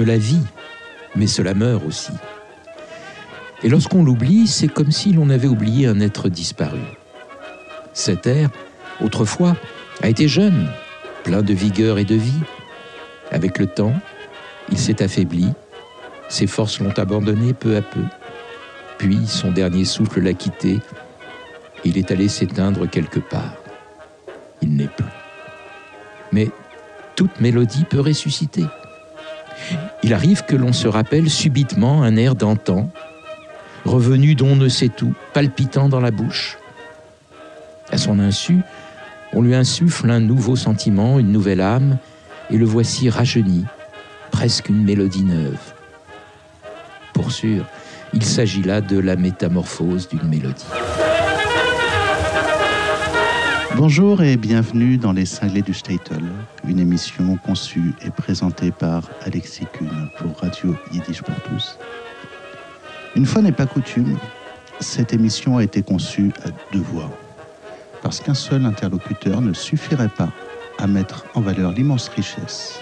Cela vit, mais cela meurt aussi. Et lorsqu'on l'oublie, c'est comme si l'on avait oublié un être disparu. Cet air, autrefois, a été jeune, plein de vigueur et de vie. Avec le temps, il s'est affaibli, ses forces l'ont abandonné peu à peu. Puis son dernier souffle l'a quitté, il est allé s'éteindre quelque part. Il n'est plus. Mais toute mélodie peut ressusciter. Il arrive que l'on se rappelle subitement un air d'antan, revenu d'on ne sait où, palpitant dans la bouche. À son insu, on lui insuffle un nouveau sentiment, une nouvelle âme, et le voici rajeuni, presque une mélodie neuve. Pour sûr, il s'agit là de la métamorphose d'une mélodie. Bonjour et bienvenue dans Les Cinglés du Statel, une émission conçue et présentée par Alexis Kuhn pour Radio Yiddish pour tous. Une fois n'est pas coutume, cette émission a été conçue à deux voix, parce qu'un seul interlocuteur ne suffirait pas à mettre en valeur l'immense richesse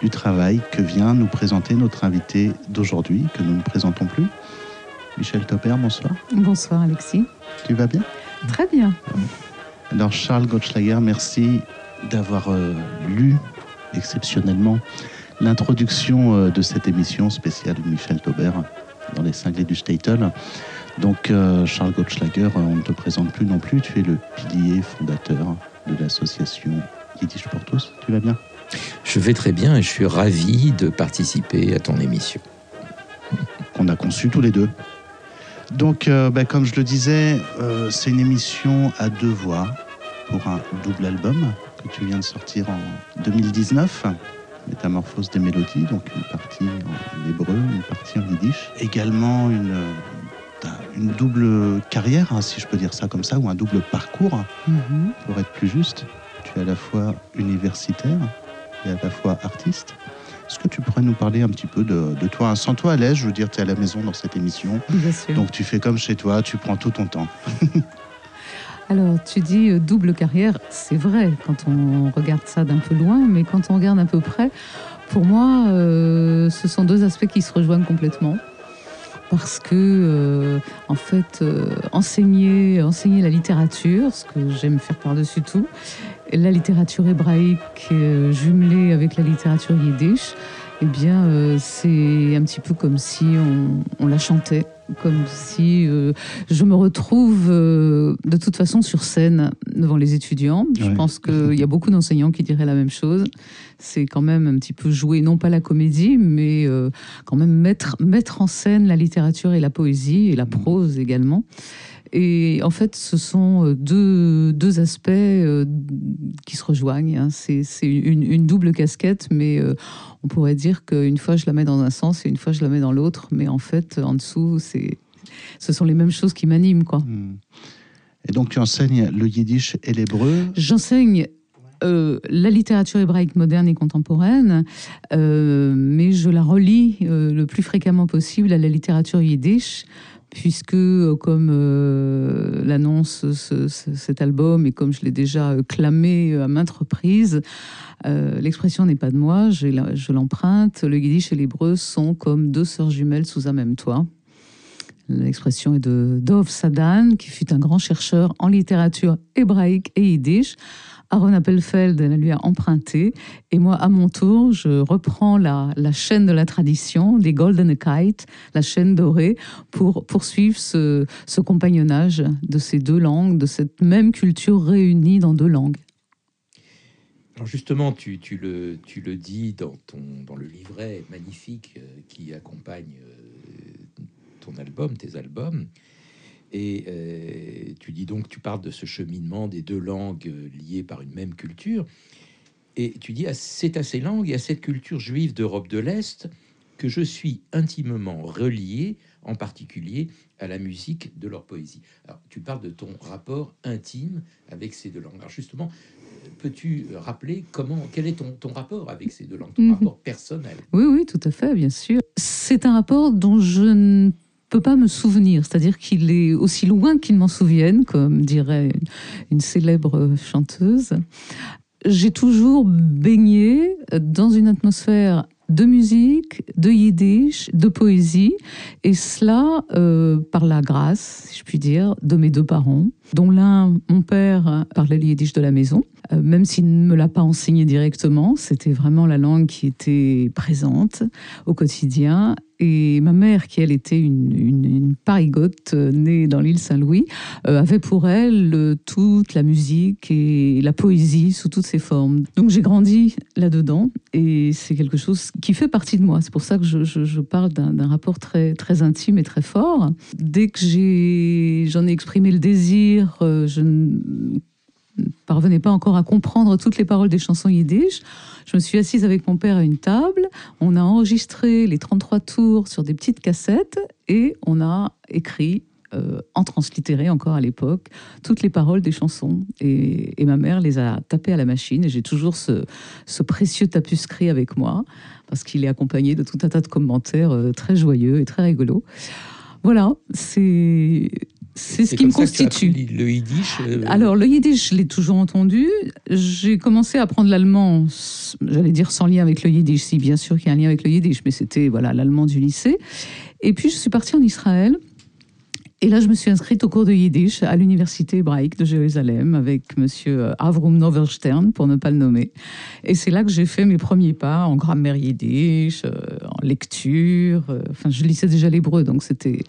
du travail que vient nous présenter notre invité d'aujourd'hui, que nous ne présentons plus. Michel Topper, bonsoir. Bonsoir Alexis. Tu vas bien? Très bien. Alors Charles Gottschlager, merci d'avoir euh, lu exceptionnellement l'introduction euh, de cette émission spéciale de Michel Taubert dans les cinglés du Statel. Donc euh, Charles Gottschlager, on ne te présente plus non plus, tu es le pilier fondateur de l'association Yiddish pour tous. Tu vas bien? Je vais très bien et je suis ravi de participer à ton émission. Qu'on a conçu tous les deux. Donc, euh, bah, comme je le disais, euh, c'est une émission à deux voix pour un double album que tu viens de sortir en 2019. Métamorphose des mélodies, donc une partie en hébreu, une partie en yiddish. Également une, euh, une double carrière, hein, si je peux dire ça comme ça, ou un double parcours, Mhm. pour être plus juste. Tu es à la fois universitaire et à la fois artiste. Est-ce que tu pourrais nous parler un petit peu de, de toi? Sans toi à l'aise, je veux dire, tu es à la maison dans cette émission. Bien sûr. Donc tu fais comme chez toi, tu prends tout ton temps. Alors, tu dis euh, double carrière, c'est vrai quand on regarde ça d'un peu loin, mais quand on regarde un peu près, pour moi, euh, ce sont deux aspects qui se rejoignent complètement. Parce que, euh, en fait, euh, enseigner, la littérature, ce que j'aime faire par-dessus tout, la littérature hébraïque euh, jumelée avec la littérature yiddish, eh bien, euh, c'est un petit peu comme si on, on la chantait, comme si euh, je me retrouve euh, de toute façon sur scène devant les étudiants. Je Ouais. pense qu'il y a beaucoup d'enseignants qui diraient la même chose. C'est quand même un petit peu jouer, non pas la comédie, mais quand même mettre, mettre en scène la littérature et la poésie, et la prose également. Et en fait, ce sont euh, deux, deux aspects euh, qui se rejoignent. hein. C'est une, une double casquette, mais euh, on pourrait dire qu'une fois je la mets dans un sens et une fois je la mets dans l'autre. Mais en fait, en dessous, ce sont les mêmes choses qui m'animent. quoi. Hmm. Et donc tu enseignes le yiddish et l'hébreu? J'enseigne euh, la littérature hébraïque moderne et contemporaine, euh, mais je la relie euh, le plus fréquemment possible à la littérature yiddish, puisque, euh, comme euh, l'annonce ce- ce- cet album et comme je l'ai déjà euh, clamé à maintes reprises, l'expression n'est pas de moi, je l'emprunte. Le yiddish et l'hébreu sont comme deux sœurs jumelles sous un même toit. L'expression est de Dov Sadan, qui fut un grand chercheur en littérature hébraïque et yiddish. Aaron Appelfeld la lui a emprunté. Et moi, à mon tour, je reprends la, la chaîne de la tradition, des Golden Kite, la chaîne dorée, pour poursuivre ce, ce compagnonnage de ces deux langues, de cette même culture réunie dans deux langues. Alors justement, tu, tu le, tu le dis dans, ton, dans le livret magnifique euh, qui accompagne euh, ton album, tes albums. Et euh, tu dis donc, tu parles de ce cheminement des deux langues euh, liées par une même culture. Et tu dis, ah, c'est à ces langues et à cette culture juive d'Europe de l'Est que je suis intimement relié, en particulier à la musique de leur poésie. Alors, tu parles de ton rapport intime avec ces deux langues. Alors justement, peux-tu rappeler comment, quel est ton, ton rapport avec ces deux langues, ton Mhm. rapport personnel? Oui, oui, tout à fait, bien sûr. C'est un rapport dont je ne peux pas me souvenir, c'est-à-dire qu'il est aussi loin qu'il m'en souvienne, comme dirait une, célèbre chanteuse. j'ai toujours baigné dans une atmosphère de musique, de yiddish, de poésie, et cela euh, par la grâce, si je puis dire, de mes deux parents, dont l'un, mon père, parlait le yiddish de la maison, même s'il ne me l'a pas enseigné directement, c'était vraiment la langue qui était présente au quotidien, et ma mère, qui elle était une, une, parigote euh, née dans l'île Saint-Louis, euh, avait pour elle euh, toute la musique et la poésie sous toutes ses formes. Donc j'ai grandi là-dedans et c'est quelque chose qui fait partie de moi. C'est pour ça que je, parle d'un rapport très, très intime et très fort. Dès que j'en ai, exprimé le désir, je parvenais pas encore à comprendre toutes les paroles des chansons yiddish. Je me suis assise avec mon père à une table, on a enregistré les 33 tours sur des petites cassettes et on a écrit euh, en translittéré encore à l'époque, toutes les paroles des chansons. Et, ma mère les a tapées à la machine et j'ai toujours ce, précieux tapuscrit avec moi parce qu'il est accompagné de tout un tas de commentaires euh, très joyeux et très rigolos. Voilà, c'est c'est ce qui me constitue. le yiddish euh, Alors, le yiddish, je l'ai toujours entendu. J'ai commencé à apprendre l'allemand, j'allais dire sans lien avec le yiddish, si bien sûr qu'il y a un lien avec le yiddish, mais c'était voilà l'allemand du lycée. Et puis, je suis partie en Israël et là, je me suis inscrite au cours de Yiddish à l'université hébraïque de Jérusalem avec monsieur euh, Avrum Novelstern, pour ne pas le nommer. Et c'est là que j'ai fait mes premiers pas en grammaire Yiddish, euh, en lecture. Euh, enfin, je lisais déjà l'hébreu, donc c'était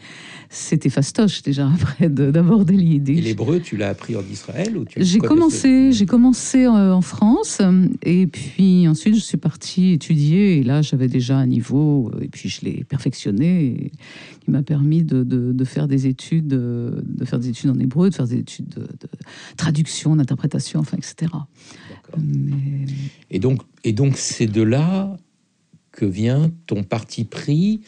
c'était fastoche déjà après d'aborder le Yiddish. Et l'hébreu, tu l'as appris en Israël ou J'ai commencé, j'ai commencé en France et puis ensuite je suis partie étudier et là j'avais déjà un niveau et puis je l'ai perfectionné qui m'a permis de, de, faire des études, de faire des études en hébreu, de faire des études de, traduction, d'interprétation, enfin, etc. Et donc, et donc c'est de là que vient ton parti pris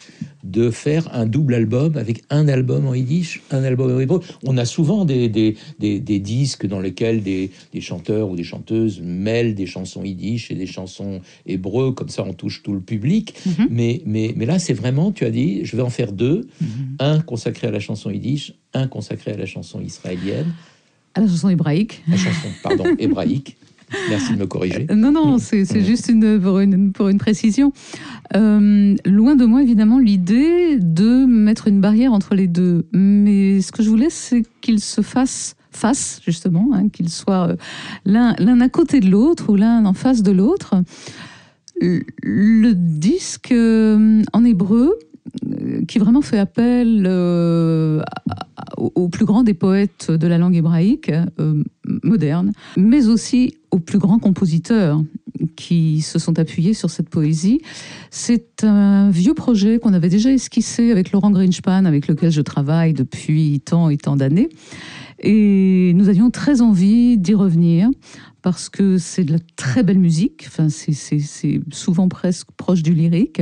de faire un double album avec un album en yiddish, un album en hébreu. On a souvent des, des, des, disques dans lesquels des, des, chanteurs ou des chanteuses mêlent des chansons yiddish et des chansons hébreux, comme ça on touche tout le public. Mhm. mais, mais, mais là, c'est vraiment, tu as dit, je vais en faire deux, mhm. un consacré à la chanson yiddish, un consacré à la chanson israélienne. À la chanson hébraïque. La chanson, pardon, hébraïque. Merci de me corriger. Euh, non, non, c'est juste une, pour, une, pour une précision. Euh, loin de moi, évidemment, l'idée de mettre une barrière entre les deux. Mais ce que je voulais, c'est qu'ils se fassent face, justement, hein, qu'ils soient euh, l'un à côté de l'autre ou l'un en face de l'autre. Le disque en hébreu, qui vraiment fait appel au, plus grand des poètes de la langue hébraïque euh, moderne, mais aussi aux plus grands compositeurs qui se sont appuyés sur cette poésie. C'est un vieux projet qu'on avait déjà esquissé avec Laurent Greenspan, avec lequel je travaille depuis tant et tant d'années. Et nous avions très envie d'y revenir parce que c'est de la très belle musique. Enfin, c'est souvent presque proche du lyrique.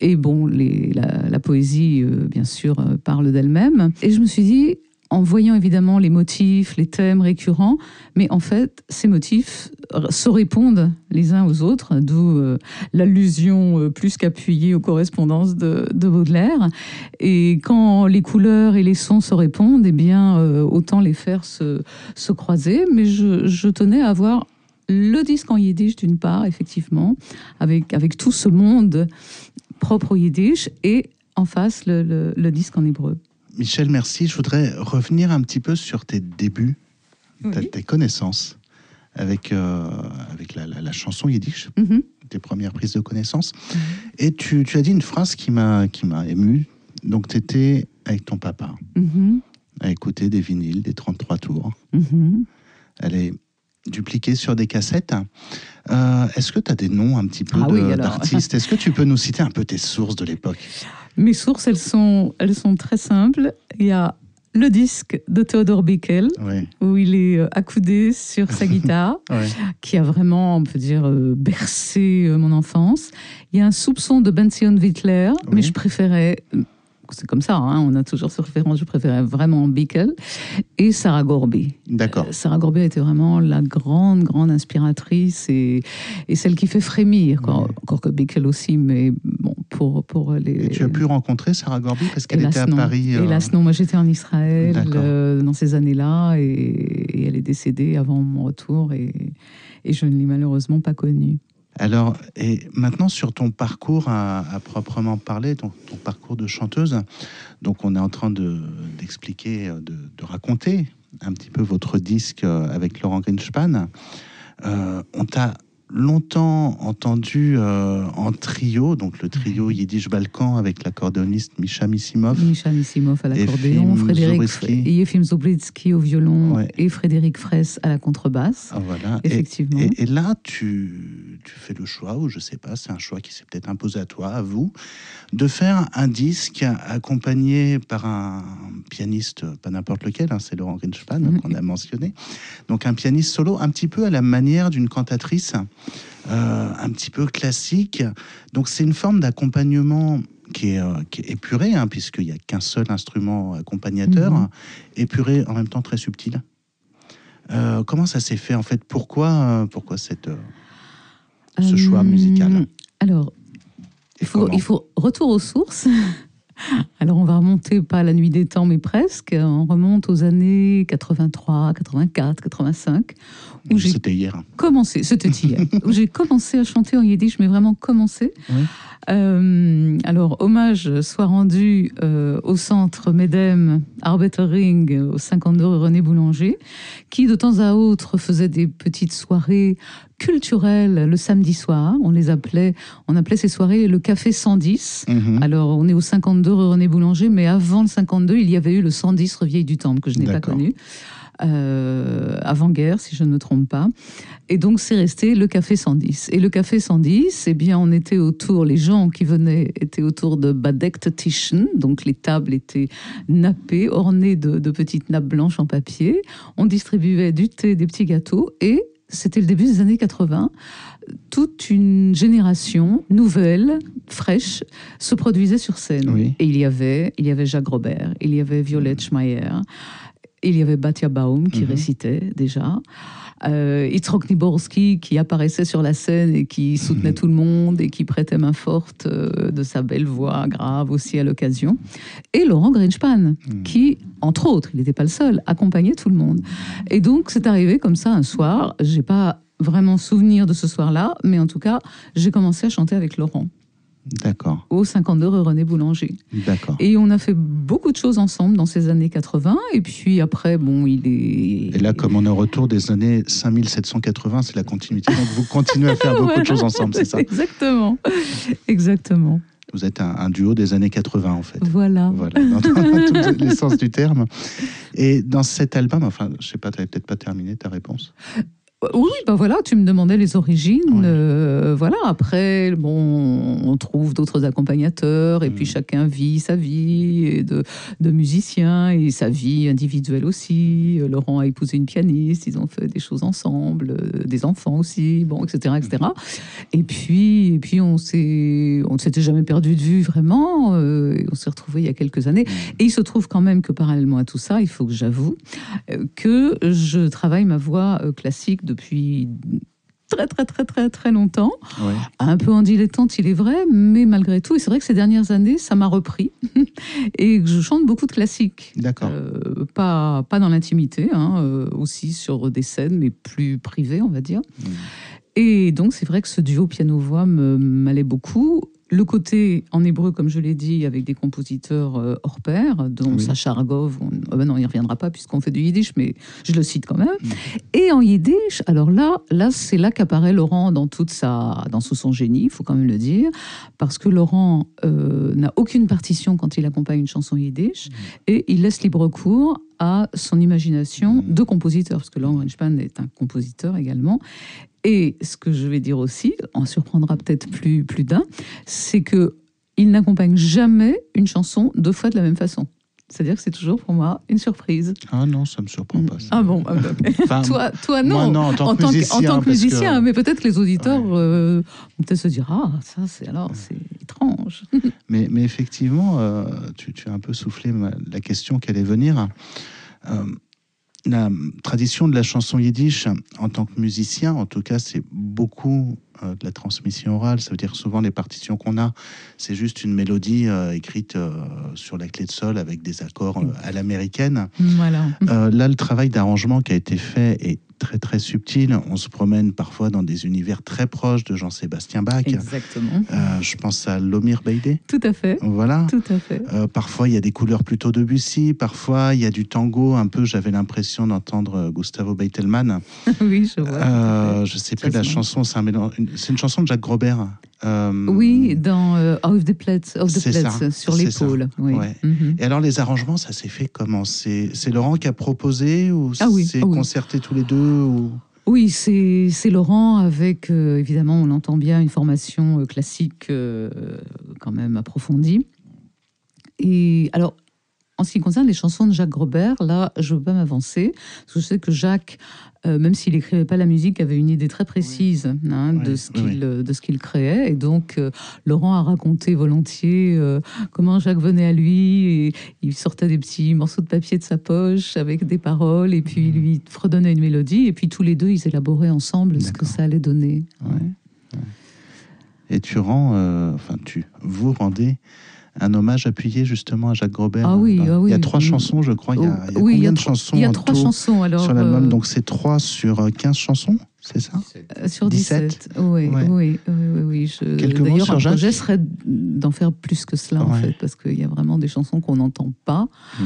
Et bon, la, poésie, euh, bien sûr, euh, parle d'elle-même. Et je me suis dit, en voyant évidemment les motifs, les thèmes récurrents, mais en fait, ces motifs se répondent les uns aux autres, d'où euh, l'allusion euh, plus qu'appuyée aux correspondances de, Baudelaire. Et quand les couleurs et les sons se répondent, eh bien, euh, autant les faire se, se croiser. Mais je, tenais à avoir le disque en yiddish d'une part, effectivement, avec, avec tout ce monde propre au yiddish, et en face le disque en hébreu. Michel, merci. Je voudrais revenir un petit peu sur tes débuts, tes connaissances avec, euh, avec la, chanson yiddish, mm-hmm. tes premières prises de connaissances. Mm-hmm. Et tu, as dit une phrase qui m'a ému. Donc, tu étais avec ton papa mm-hmm. à écouter des vinyles, des 33 tours. Elle est dupliquée sur des cassettes. Euh, est-ce que tu as des noms un petit peu ah d'artistes? Est-ce que tu peux nous citer un peu tes sources de l'époque? Mes sources, elles sont, elles sont très simples. Il y a le disque de Theodore Bickel, où il est euh, accoudé sur sa guitare, qui a vraiment, on peut dire, euh, bercé mon enfance. Il y a un soupçon de Benzion Wittler, mais je préférais c'est comme ça, hein, on a toujours ce référence, je préférais vraiment Bickel, et Sarah Gorby. D'accord. Euh, Sarah Gorby était vraiment la grande, grande inspiratrice et, et celle qui fait frémir, encore que Bickel aussi, mais bon, pour, pour les... Et tu as pu rencontrer Sarah Gorby parce qu'elle était à Paris euh... Hélas non, moi j'étais en Israël euh, dans ces années-là et, et, elle est décédée avant mon retour et et je ne l'ai malheureusement pas connu. Alors, et maintenant sur ton parcours à, proprement parler, ton, parcours de chanteuse, donc on est en train d'expliquer, de, de, raconter un petit peu votre disque avec Laurent Greenspan. Euh, on t'a longtemps entendu euh, en trio, donc le trio Yiddish Balkan avec l'accordéoniste Misha Missimov. Misha Missimov à l'accordéon, Frédéric Yefim Zoblitsky au violon et Frédéric Fraisse à la contrebasse. Ah, voilà. Effectivement. Et, là, tu, tu, fais le choix, ou je sais pas, c'est un choix qui s'est peut-être imposé à toi, à vous, de faire un disque accompagné par un pianiste, pas n'importe lequel, hein, c'est Laurent Grinspan mm-hmm. qu'on a mentionné. Donc un pianiste solo, un petit peu à la manière d'une cantatrice. Euh, un petit peu classique. Donc c'est une forme d'accompagnement qui est, euh, épuré, hein, puisqu'il n'y a qu'un seul instrument accompagnateur, mhm. épuré en même temps très subtil. Euh, comment ça s'est fait en fait? Pourquoi, pourquoi cette, ce choix musical? Alors, il faut, il faut retour aux sources. Alors on va remonter pas à la nuit des temps, mais presque. On remonte aux années 83, 84, 85. C'était hier. Commencé, c'était hier. où j'ai commencé à chanter en yiddish, mais vraiment commencé. Euh, alors, hommage soit rendu euh, au centre Medem Arbetering au 52 René Boulanger, qui de temps à autre faisait des petites soirées culturelles le samedi soir. On les appelait, on appelait ces soirées le Café 110. Mhm. Alors, on est au 52 René Boulanger, mais avant le 52, il y avait eu le 110 Revieille du Temple que je n'ai pas connu. Euh, avant-guerre, si je ne me trompe pas. Et donc, c'est resté le Café 110. Et le Café 110, eh bien, on était autour, les gens qui venaient étaient autour de Badekt Tischen, donc les tables étaient nappées, ornées de, de petites nappes blanches en papier. On distribuait du thé, des petits gâteaux, et c'était le début des années 80 toute une génération nouvelle, fraîche, se produisait sur scène. Et il y avait, il y avait Jacques Robert, il y avait Violette Schmeier, il y avait Batia Baum qui mhm. récitait déjà. Euh, Itzrok Niborski qui apparaissait sur la scène et qui soutenait mhm. tout le monde et qui prêtait main forte euh, de sa belle voix grave aussi à l'occasion. Et Laurent Greenspan mhm. qui, entre autres, il n'était pas le seul, accompagnait tout le monde. Et donc c'est arrivé comme ça un soir. J'ai pas vraiment souvenir de ce soir-là, mais en tout cas, j'ai commencé à chanter avec Laurent. D'accord. Au 52 rue René Boulanger. D'accord. Et on a fait beaucoup de choses ensemble dans ces années 80. Et puis après, bon, il est. Et là, comme on est au retour des années 5780, c'est la continuité. Donc vous continuez à faire beaucoup de choses ensemble, c'est ça? Exactement. Exactement. Vous êtes un, duo des années 80, en fait. Voilà. Voilà, dans, tous les sens du terme. Et dans cet album, enfin, je sais pas, tu n'avais peut-être pas terminé ta réponse? Oui, ben voilà, tu me demandais les origines. Euh, voilà, après, bon, on trouve d'autres accompagnateurs et puis mm. chacun vit sa vie de, de musicien et sa vie individuelle aussi. Laurent a épousé une pianiste, ils ont fait des choses ensemble, euh, des enfants aussi, bon, etc., etc. Mm. Et puis, et puis on s'est, on ne s'était jamais perdu de vue vraiment. Euh, on s'est retrouvés il y a quelques années. Mm. Et il se trouve quand même que parallèlement à tout ça, il faut que j'avoue que je travaille ma voix classique de depuis très très très très très longtemps. Un peu en dilettante, il est vrai, mais malgré tout, et c'est vrai que ces dernières années, ça m'a repris et que je chante beaucoup de classiques. D'accord. Euh, pas pas dans l'intimité, hein, euh, aussi sur des scènes, mais plus privées, on va dire. Hmm. Et donc c'est vrai que ce duo piano-voix m'allait beaucoup le côté en hébreu, comme je l'ai dit, avec des compositeurs euh, hors pair, dont Sacha Argov, on, oh ben non, il n'y reviendra pas puisqu'on fait du yiddish, mais je le cite quand même. Mm. Et en yiddish, alors là, là c'est là qu'apparaît Laurent dans, toute sa, dans tout son génie, il faut quand même le dire, parce que Laurent euh, n'a aucune partition quand il accompagne une chanson yiddish, mm. et il laisse libre cours à son imagination mm. de compositeur, parce que Laurent Greenspan est un compositeur également. Et ce que je vais dire aussi, en surprendra peut-être plus, plus d'un, c'est que il n'accompagne jamais une chanson deux fois de la même façon. C'est-à-dire que c'est toujours pour moi une surprise. Ah non, ça ne me surprend pas. Ah bon ah, toi, toi non. en tant que musicien. En tant que musicien mais peut-être que les auditeurs euh, vont peut-être se dire Ah, ça, c'est alors, c'est étrange. mais, mais effectivement, euh, tu, tu, as un peu soufflé la question qui allait venir. Euh, la tradition de la chanson yiddish, en tant que musicien, en tout cas, c'est beaucoup euh, de la transmission orale. Ça veut dire souvent les partitions qu'on a, c'est juste une mélodie euh, écrite euh, sur la clé de sol avec des accords à l'américaine. Voilà. Là, le travail d'arrangement qui a été fait est très très subtil. On se promène parfois dans des univers très proches de Jean-Sébastien Bach. Exactement. Euh, je pense à Lomir Beydé. Tout à fait. Voilà. Tout à fait. Euh, parfois, il y a des couleurs plutôt Debussy. Parfois, il y a du tango. Un peu, j'avais l'impression d'entendre Gustavo Beitelman. oui, je vois. Euh, je sais plus la chanson. C'est un mélange- c'est une chanson de Jacques Grobert. Euh, Oui, dans euh, Off the Plates, Off the Plates, ça, sur l'épaule. Oui. ouais. Mhm. Et alors, les arrangements, ça s'est fait comment? C'est Laurent qui a proposé ou Ah oui, c'est ah oui. concerté tous les deux ou... Oui, c'est Laurent avec, euh, évidemment, on entend bien, une formation euh, classique quand même approfondie. Et alors, en ce qui concerne les chansons de Jacques Grobert, là, je ne veux pas m'avancer, parce que je sais que Jacques, euh, même s'il n'écrivait pas la musique, avait une idée très précise hein, de, Oui, ce oui, qu'il, oui. euh, de ce qu'il créait. Et donc, euh, Laurent a raconté volontiers euh, comment Jacques venait à lui et il sortait des petits morceaux de papier de sa poche avec des paroles et puis il lui fredonnait une mélodie. Et puis tous les deux, ils élaboraient ensemble ce que ça allait donner. Ouais. Ouais. Et tu rends, enfin tu, vous rendez un hommage appuyé justement à Jacques Grobert. Ah oui, Dans- ah oui. Il y a trois chansons, je crois. Il y a, il y a oui, combien de trois- chansons Il y a trois chansons alors. sur l'album euh, Donc c'est 3 sur euh, 15 chansons, c'est ça Euh, Sur 17. 17, oui, Ouais. oui, oui, oui, oui. Je- Quelques mots sur Jacques projet serait d'en faire plus que cela, en fait, parce qu'il y a vraiment des chansons qu'on n'entend pas, Mm.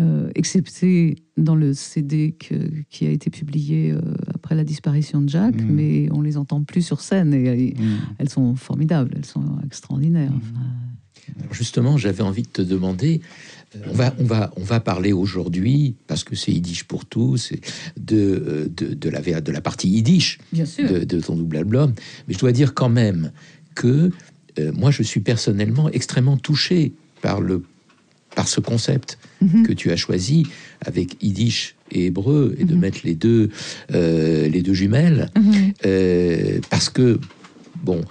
euh, excepté dans le CD que- qui a été publié euh, après la disparition de Jacques, Mm. mais on les entend plus sur scène et, et Mm. elles sont formidables, elles sont extraordinaires. Enfin. Alors justement, j'avais envie de te demander, euh, on va, on va, on va parler aujourd'hui, parce que c'est Yiddish pour tous, de, euh, de, de la, de la partie Yiddish Bien sûr. de, de ton double album. Mais je dois dire quand même que euh, moi, je suis personnellement extrêmement touché par, le, par ce concept Mhm. que tu as choisi avec Yiddish et hébreu, et de Mhm. mettre les deux, euh, les deux jumelles. Mhm. Euh, parce que, bon,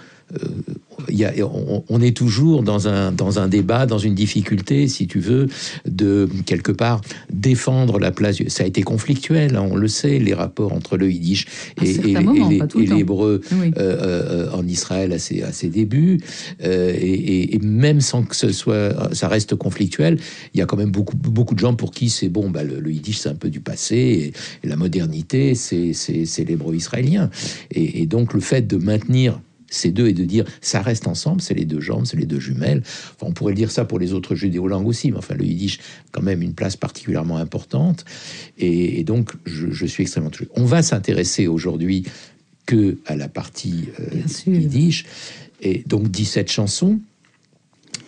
y a, on, on est toujours dans un, dans un débat, dans une difficulté, si tu veux, de quelque part défendre la place. Ça a été conflictuel, hein, on le sait, les rapports entre le yiddish et, l'hébreu Oui. euh, euh, en Israël à ses, à ses débuts. Euh, et, même sans que ce soit, ça reste conflictuel, il y a quand même beaucoup, beaucoup de gens pour qui c'est bon, bah, le, le yiddish c'est un peu du passé et, la modernité c'est l'hébreu israélien. Et, et donc le fait de maintenir ces deux et de dire ça reste ensemble, c'est les deux jambes, c'est les deux jumelles. Enfin, on pourrait dire ça pour les autres judéo-langues aussi, mais enfin le yiddish quand même une place particulièrement importante. Et, et donc je, je suis extrêmement touché. On va s'intéresser aujourd'hui que à la partie euh, yiddish, et donc 17 chansons.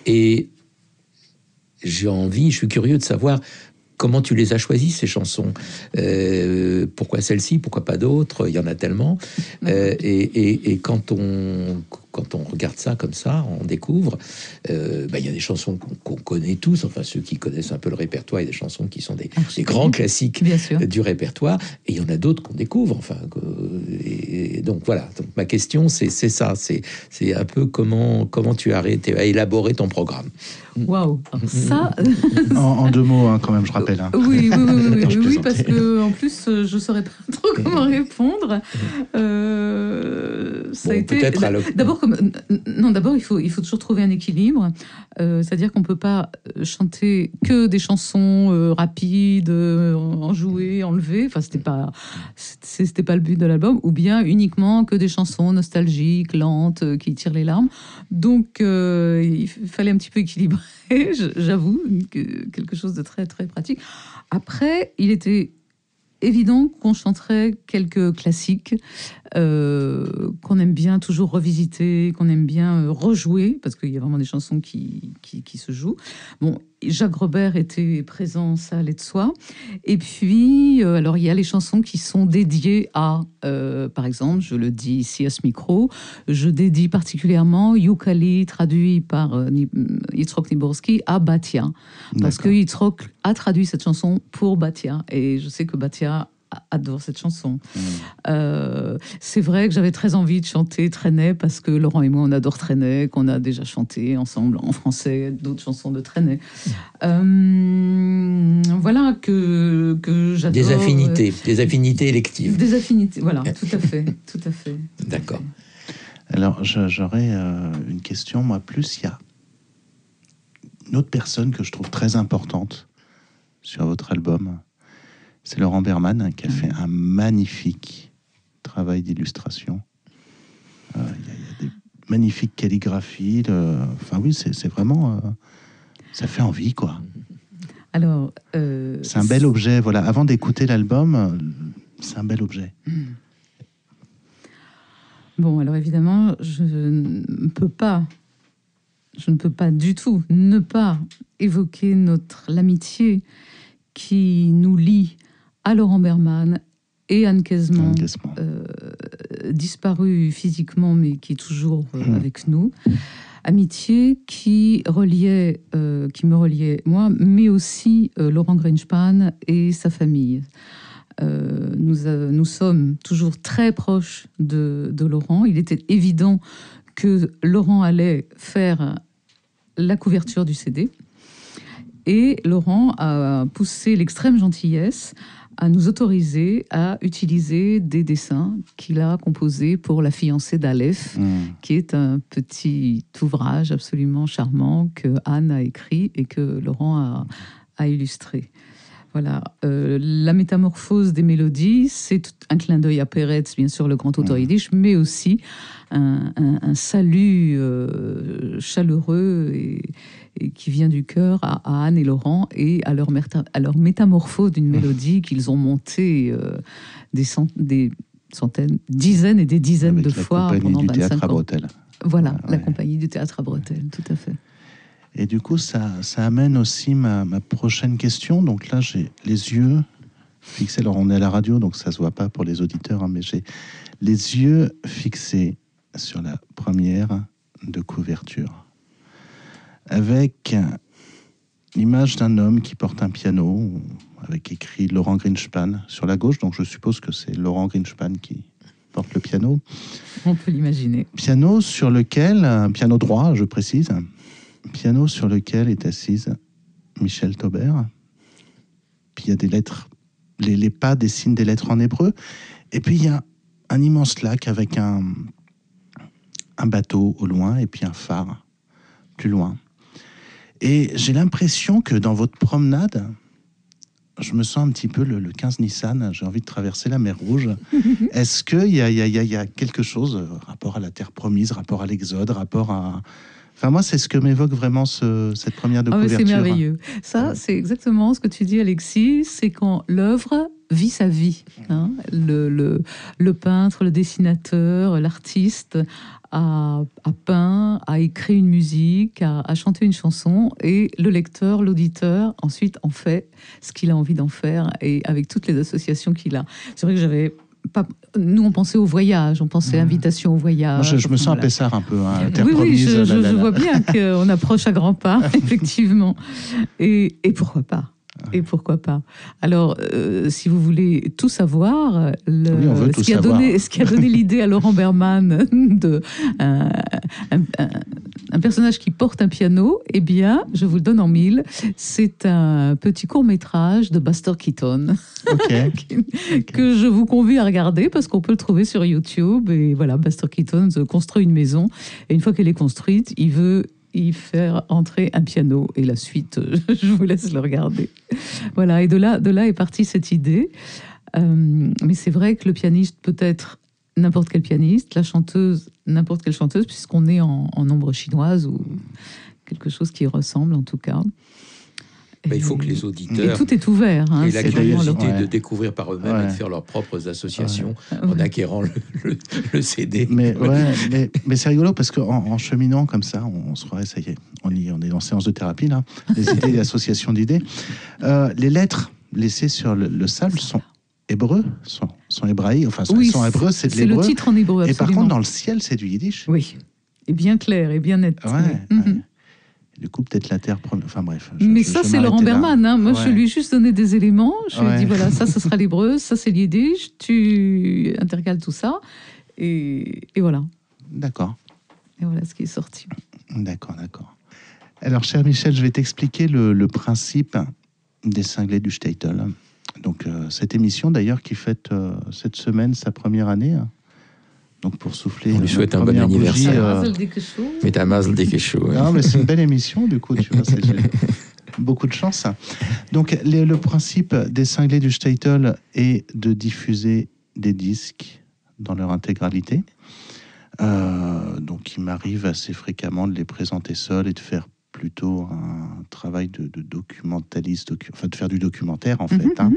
Et j'ai envie, je suis curieux de savoir comment tu les as choisies, ces chansons? Euh, pourquoi celle-ci, pourquoi pas d'autres? Il y en a tellement. Euh, et, et- et quand, on, quand on regarde ça comme ça, on découvre, euh, bah, il y a des chansons qu'on connaît tous, enfin ceux qui connaissent un peu le répertoire, il y a des chansons qui sont des, grands classiques Bien sûr. du répertoire, et il y en a d'autres qu'on découvre. Enfin, et, et donc voilà. Donc ma question, c'est ça. C'est un peu comment comment tu as, as élaboré ton programme? Waouh. Ça, en, en deux mots, hein, quand même, je rappelle. hein. Oui, oui, oui, oui, parce que en plus, euh, je saurais pas trop comment répondre. Euh, ça Bon, a été peut-être à l'oc- d'abord comme non, d'abord il faut il faut toujours trouver un équilibre. Euh, C'est-à-dire qu'on peut pas chanter que des chansons euh, rapides, enjouées, enlevées. Enfin, c'était pas c'était pas le but de l'album, ou bien uniquement que des chansons nostalgiques, lentes, qui tirent les larmes. Donc, euh, il fallait un petit peu équilibrer, j'avoue, que- quelque chose de très, très pratique. Après, il était évident qu'on chanterait quelques classiques euh, qu'on aime bien toujours revisiter, qu'on aime bien euh, rejouer, parce qu'il y a vraiment des chansons qui, qui, qui se jouent. Bon, Jacques Robert était présent, ça allait de soi. Et puis, euh, alors il y a les chansons qui sont dédiées à, euh, par exemple, je le dis ici à ce micro, je dédie particulièrement Yukali, traduit par euh, Yitzhak Niborski, à Batia. Parce que. Yitzhak a traduit cette chanson pour Batia. Et je sais que Batia adore cette chanson. Mm. Euh, c'est vrai que j'avais très envie de chanter Trenet parce que Laurent et moi, on adore Trenet, qu'on a déjà chanté ensemble en français d'autres chansons de Trenet. Euh, voilà que, que j'adore. Des affinités, des affinités euh, électives. Des affinités, voilà, tout à fait, tout à fait. D'accord. Alors, j'aurais euh, une question, moi, plus il y a une autre personne que je trouve très importante sur votre album, c'est Laurent Berman, qui a fait un magnifique travail d'illustration. Euh, Il y, a- il y a des magnifiques calligraphies. le- Enfin, oui, c'est vraiment. euh, ça fait envie, quoi. Alors, euh, C'est un bel objet. Voilà, avant d'écouter l'album, c'est un bel objet. Bon, alors évidemment, je ne peux pas, je ne peux pas du tout ne pas évoquer notre l'amitié qui nous lie à Laurent Berman et Anne Quasiment. euh, disparu physiquement, mais qui est toujours euh, Mhm. avec nous. Amitié qui reliait, euh, qui me reliait moi, mais aussi euh, Laurent Greenspan et sa famille. Nous, nous sommes toujours très proches de, de Laurent. Il était évident que Laurent allait faire la couverture du CD. Et Laurent a poussé l'extrême gentillesse à nous autoriser à utiliser des dessins qu'il a composés pour la fiancée d'Aleph, Mm. qui est un petit ouvrage absolument charmant que Anne a écrit et que Laurent a, a illustré. Voilà, Euh, la métamorphose des mélodies, c'est un clin d'œil à Peretz, bien sûr, le grand auteur Mhm. yiddish, mais aussi un, un- un salut euh, chaleureux et qui vient du cœur à, à Anne et Laurent et à leur, à métamorphose d'une mélodie qu'ils ont montée euh, des, cent- des centaines, dizaines et des dizaines Avec de la fois compagnie pendant du théâtre 25 à ans. bretelles. Voilà, Ouais, la ouais. compagnie du théâtre à bretelles, tout à fait. Et du coup, ça, ça amène aussi ma, ma prochaine question. Donc là, j'ai les yeux fixés. Alors, on est à la radio, donc ça se voit pas pour les auditeurs, hein, mais j'ai les yeux fixés sur la première de couverture. Avec l'image d'un homme qui porte un piano, avec écrit Laurent Greenspan sur la gauche. Donc, je suppose que c'est Laurent Greenspan qui porte le piano. On peut l'imaginer. Piano sur lequel, un piano droit, je précise, piano sur lequel est assise Michel Taubert. Puis il y a des lettres, les, les pas dessinent des lettres en hébreu. Et puis il y a un immense lac avec un, un bateau au loin et puis un phare plus loin. Et j'ai l'impression que dans votre promenade, je me sens un petit peu le, le 15 Nissan, j'ai envie de traverser la mer Rouge. Est-ce qu'il y y, a, y quelque chose, euh, rapport à la terre promise, rapport à l'exode, rapport à... Enfin, moi, c'est ce que m'évoque vraiment ce- cette première de Ah couverture. c'est merveilleux. Ça, c'est exactement ce que tu dis, Alexis. C'est quand l'œuvre vit sa vie. hein. Le, le, le peintre, le dessinateur, l'artiste a, a peint, a écrit une musique, a, a chanté une chanson, et le lecteur, l'auditeur, ensuite en fait ce qu'il a envie d'en faire, et avec toutes les associations qu'il a. C'est vrai que j'avais pas. Nous, on pensait au voyage, on pensait Mhm. invitation au voyage. Moi, je, je me sens un voilà. Pessard un peu, hein, Oui, oui, je, je- vois bien qu'on approche à grands pas, effectivement. Et, et pourquoi pas? Et pourquoi pas. Alors, euh, si vous voulez tout savoir, le- Oui, on veut tout ce, qui a donné, ce qui a donné l'idée à Laurent Berman de un, un- personnage qui porte un piano, eh bien, je vous le donne en mille, c'est un petit court métrage de Buster Keaton. Que je vous convie à regarder parce qu'on peut le trouver sur YouTube. Et voilà, Buster Keaton construit une maison. Et une fois qu'elle est construite, il veut y faire entrer un piano. Et la suite, euh, je vous laisse le regarder. Voilà, et de là, de là est partie cette idée. Euh, mais c'est vrai que le pianiste peut être n'importe quel pianiste, la chanteuse n'importe quelle chanteuse, puisqu'on est en, en ombre chinoise ou quelque chose qui ressemble en tout cas. Bah, il faut que Et- les et auditeurs tout est ouvert. hein, aient la curiosité Ouais. de découvrir par eux-mêmes Ouais. et de faire leurs propres associations en acquérant le, le- le CD. Mais, ouais, mais, mais c'est rigolo parce qu'en en cheminant comme ça, on, on se croirait, ça y est, on, y, on est en séance de thérapie là, les idées, l'association d'idées. Euh, les lettres laissées sur le, le sable sont hébreux, sont, sont hébraïques, enfin sont, Oui, sont hébreux, c'est de C'est le titre en hébreu. Et par absolument. contre, dans le ciel, c'est du yiddish. Oui, et bien clair et bien net. Ouais, ouais. Du coup, peut-être la terre. Enfin bref. je- Mais je- ça, c'est Laurent. Berman. hein. Moi, je lui ai juste donné des éléments. Je lui ai dit voilà, ça, ce sera l'hébreu, ça, c'est le yiddish. Tu intercales tout ça. Et, et voilà. D'accord. Et voilà ce qui est sorti. D'accord, d'accord. Alors, cher Michel, je vais t'expliquer le, le principe des cinglés du Statel. Donc, euh, cette émission, d'ailleurs, qui fête euh, cette semaine sa première année, hein, Donc pour souffler. On lui souhaite un bon anniversaire. Euh... Mais t'as Non, mais c'est une belle émission, du coup, tu vois, beaucoup de chance. Donc le principe des cinglés du Statel est de diffuser des disques dans leur intégralité. Euh, donc il m'arrive assez fréquemment de les présenter seuls et de faire plutôt un travail de, documentaliste, enfin de faire du documentaire en fait. Mhm, hein.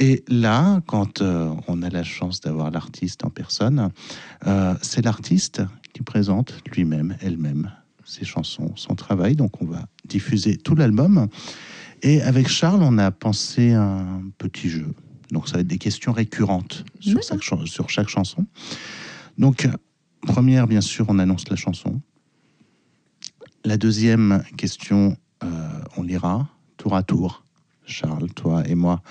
Et là, quand euh, on a la chance d'avoir l'artiste en personne, euh, c'est l'artiste qui présente lui-même, elle-même, ses chansons, son travail. Donc on va diffuser tout l'album. Et avec Charles, on a pensé un petit jeu. Donc ça va être des questions récurrentes sur chaque, sur chaque chanson. Donc, première, bien sûr, on annonce la chanson. La deuxième question, euh, on lira tour à tour, Charles, toi et moi,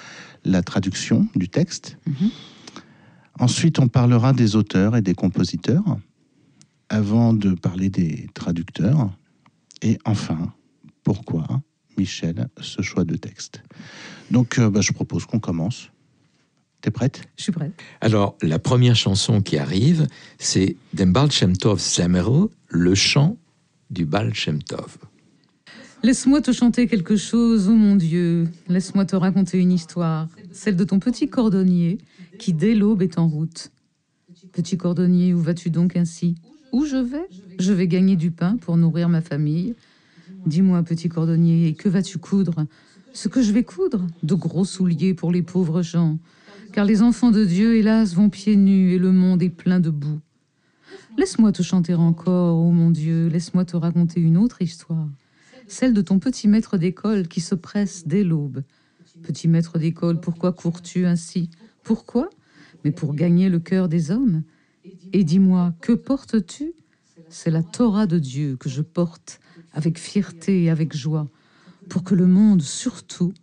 la traduction du texte. Mhm. Ensuite, on parlera des auteurs et des compositeurs, avant de parler des traducteurs. Et enfin, pourquoi, Michel, ce choix de texte? Donc, euh, bah, je propose qu'on commence. T'es prête? Je suis prête. Alors, la première chanson qui arrive, c'est Dem Baal Shem Tov Zamero, le chant du Baal Shem Tov. Laisse-moi te chanter quelque chose, oh mon Dieu. Laisse-moi te raconter une histoire, celle de ton petit cordonnier qui, dès l'aube, est en route. Petit cordonnier, où vas-tu donc ainsi? Où je vais? Je vais gagner du pain pour nourrir ma famille. Dis-moi, petit cordonnier, que vas-tu coudre? Ce que je vais coudre? De gros souliers pour les pauvres gens. Car les enfants de Dieu, hélas, vont pieds nus et le monde est plein de boue. Laisse-moi te chanter encore, ô mon Dieu, laisse-moi te raconter une autre histoire celle de ton petit maître d'école qui se presse dès l'aube. Petit maître d'école, pourquoi cours-tu ainsi? Pourquoi? Mais pour gagner le cœur des hommes. Et dis-moi, que portes-tu? C'est la Torah de Dieu que je porte avec fierté et avec joie, pour que le monde, surtout,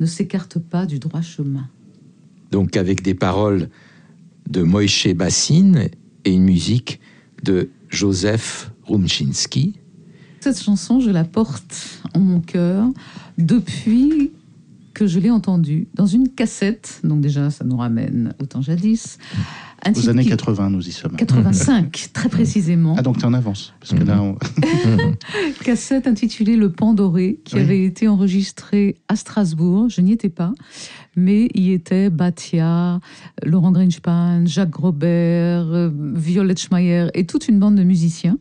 ne s'écarte pas du droit chemin. Donc avec des paroles de Moïse Bassine et une musique de Joseph Rumczynski, cette chanson, je la porte en mon cœur depuis que je l'ai entendue dans une cassette. Donc déjà, ça nous ramène au temps jadis. Aux années 80, nous y sommes. 85, très précisément. Ah, donc tu es en avance. Parce que là, cassette intitulée Le Pan Doré, qui avait été enregistrée à Strasbourg. Je n'y étais pas, mais y étaient Batia, Laurent Greenspan, Jacques Grobert, euh, Violette Schmeyer et toute une bande de musiciens.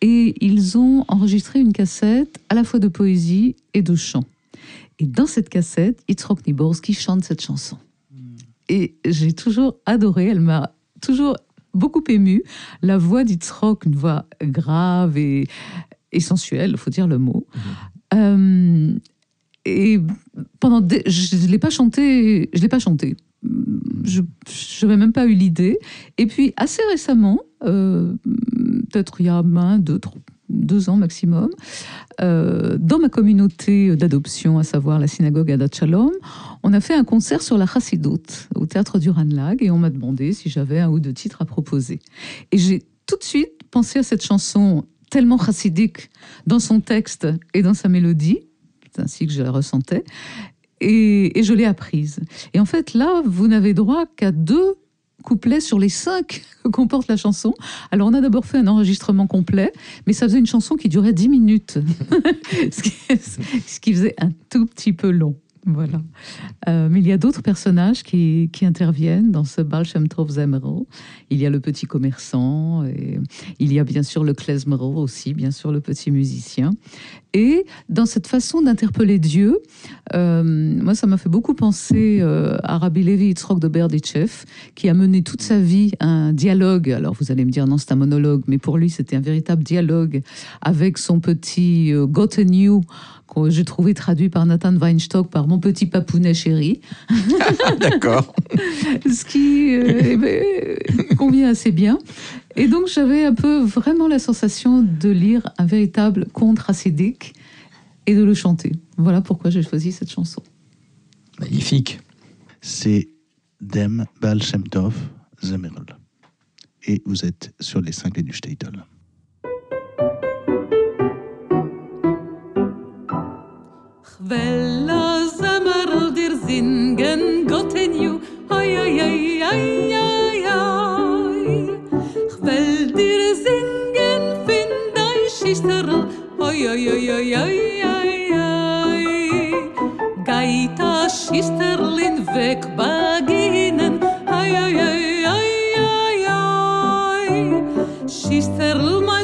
Et ils ont enregistré une cassette à la fois de poésie et de chant. Et dans cette cassette, Yitzhak Niborski chante cette chanson. Et j'ai toujours adoré, elle m'a toujours beaucoup ému. La voix d'Yitzhak, une voix grave et, et sensuelle, il faut dire le mot. Mhm. Euh, et pendant je ne l'ai pas chanté, je l'ai pas chanté. Je n'avais même pas eu l'idée. Et puis assez récemment, euh, peut-être il y a un, deux, deux ans maximum, euh, dans ma communauté d'adoption, à savoir la synagogue Adat Shalom, on a fait un concert sur la Chassidut au théâtre du Ranlag et on m'a demandé si j'avais un ou deux titres à proposer. Et j'ai tout de suite pensé à cette chanson tellement chassidique dans son texte et dans sa mélodie, c'est ainsi que je la ressentais, et je l'ai apprise. Et en fait, là, vous n'avez droit qu'à deux couplets sur les cinq que comporte la chanson. Alors, on a d'abord fait un enregistrement complet, mais ça faisait une chanson qui durait dix minutes, ce qui faisait un tout petit peu long. Voilà. Euh, mais il y a d'autres personnages qui, qui, interviennent dans ce Baal Shem Zemro. Il y a le petit commerçant, et il y a bien sûr le klezmero aussi, bien sûr le petit musicien. Et dans cette façon d'interpeller Dieu, euh, moi ça m'a fait beaucoup penser euh, à Rabbi Levi Yitzhak de Berditchev, qui a mené toute sa vie un dialogue. Alors vous allez me dire non, c'est un monologue, mais pour lui c'était un véritable dialogue avec son petit Gotten You que j'ai trouvé traduit par Nathan Weinstock par Mon petit papounet chéri. D'accord. Ce qui euh, eh ben, convient assez bien. Et donc j'avais un peu vraiment la sensation de lire un véritable conte racidique et de le chanter. Voilà pourquoi j'ai choisi cette chanson. Magnifique. C'est Dem Baal Shem Tov Zemerol. Et vous êtes sur les cinglés du Statel. Vella zemer dir zingen Gott in you Ay, ay, ay, ay, ay, ay Ich will dir singen Fin dei Schichterl Ay, ay, ay, ay, ay, ay, ay Geit a Schichterlin weg Baginen Ay, ay, ay, ay, ay, ay Schichterl mein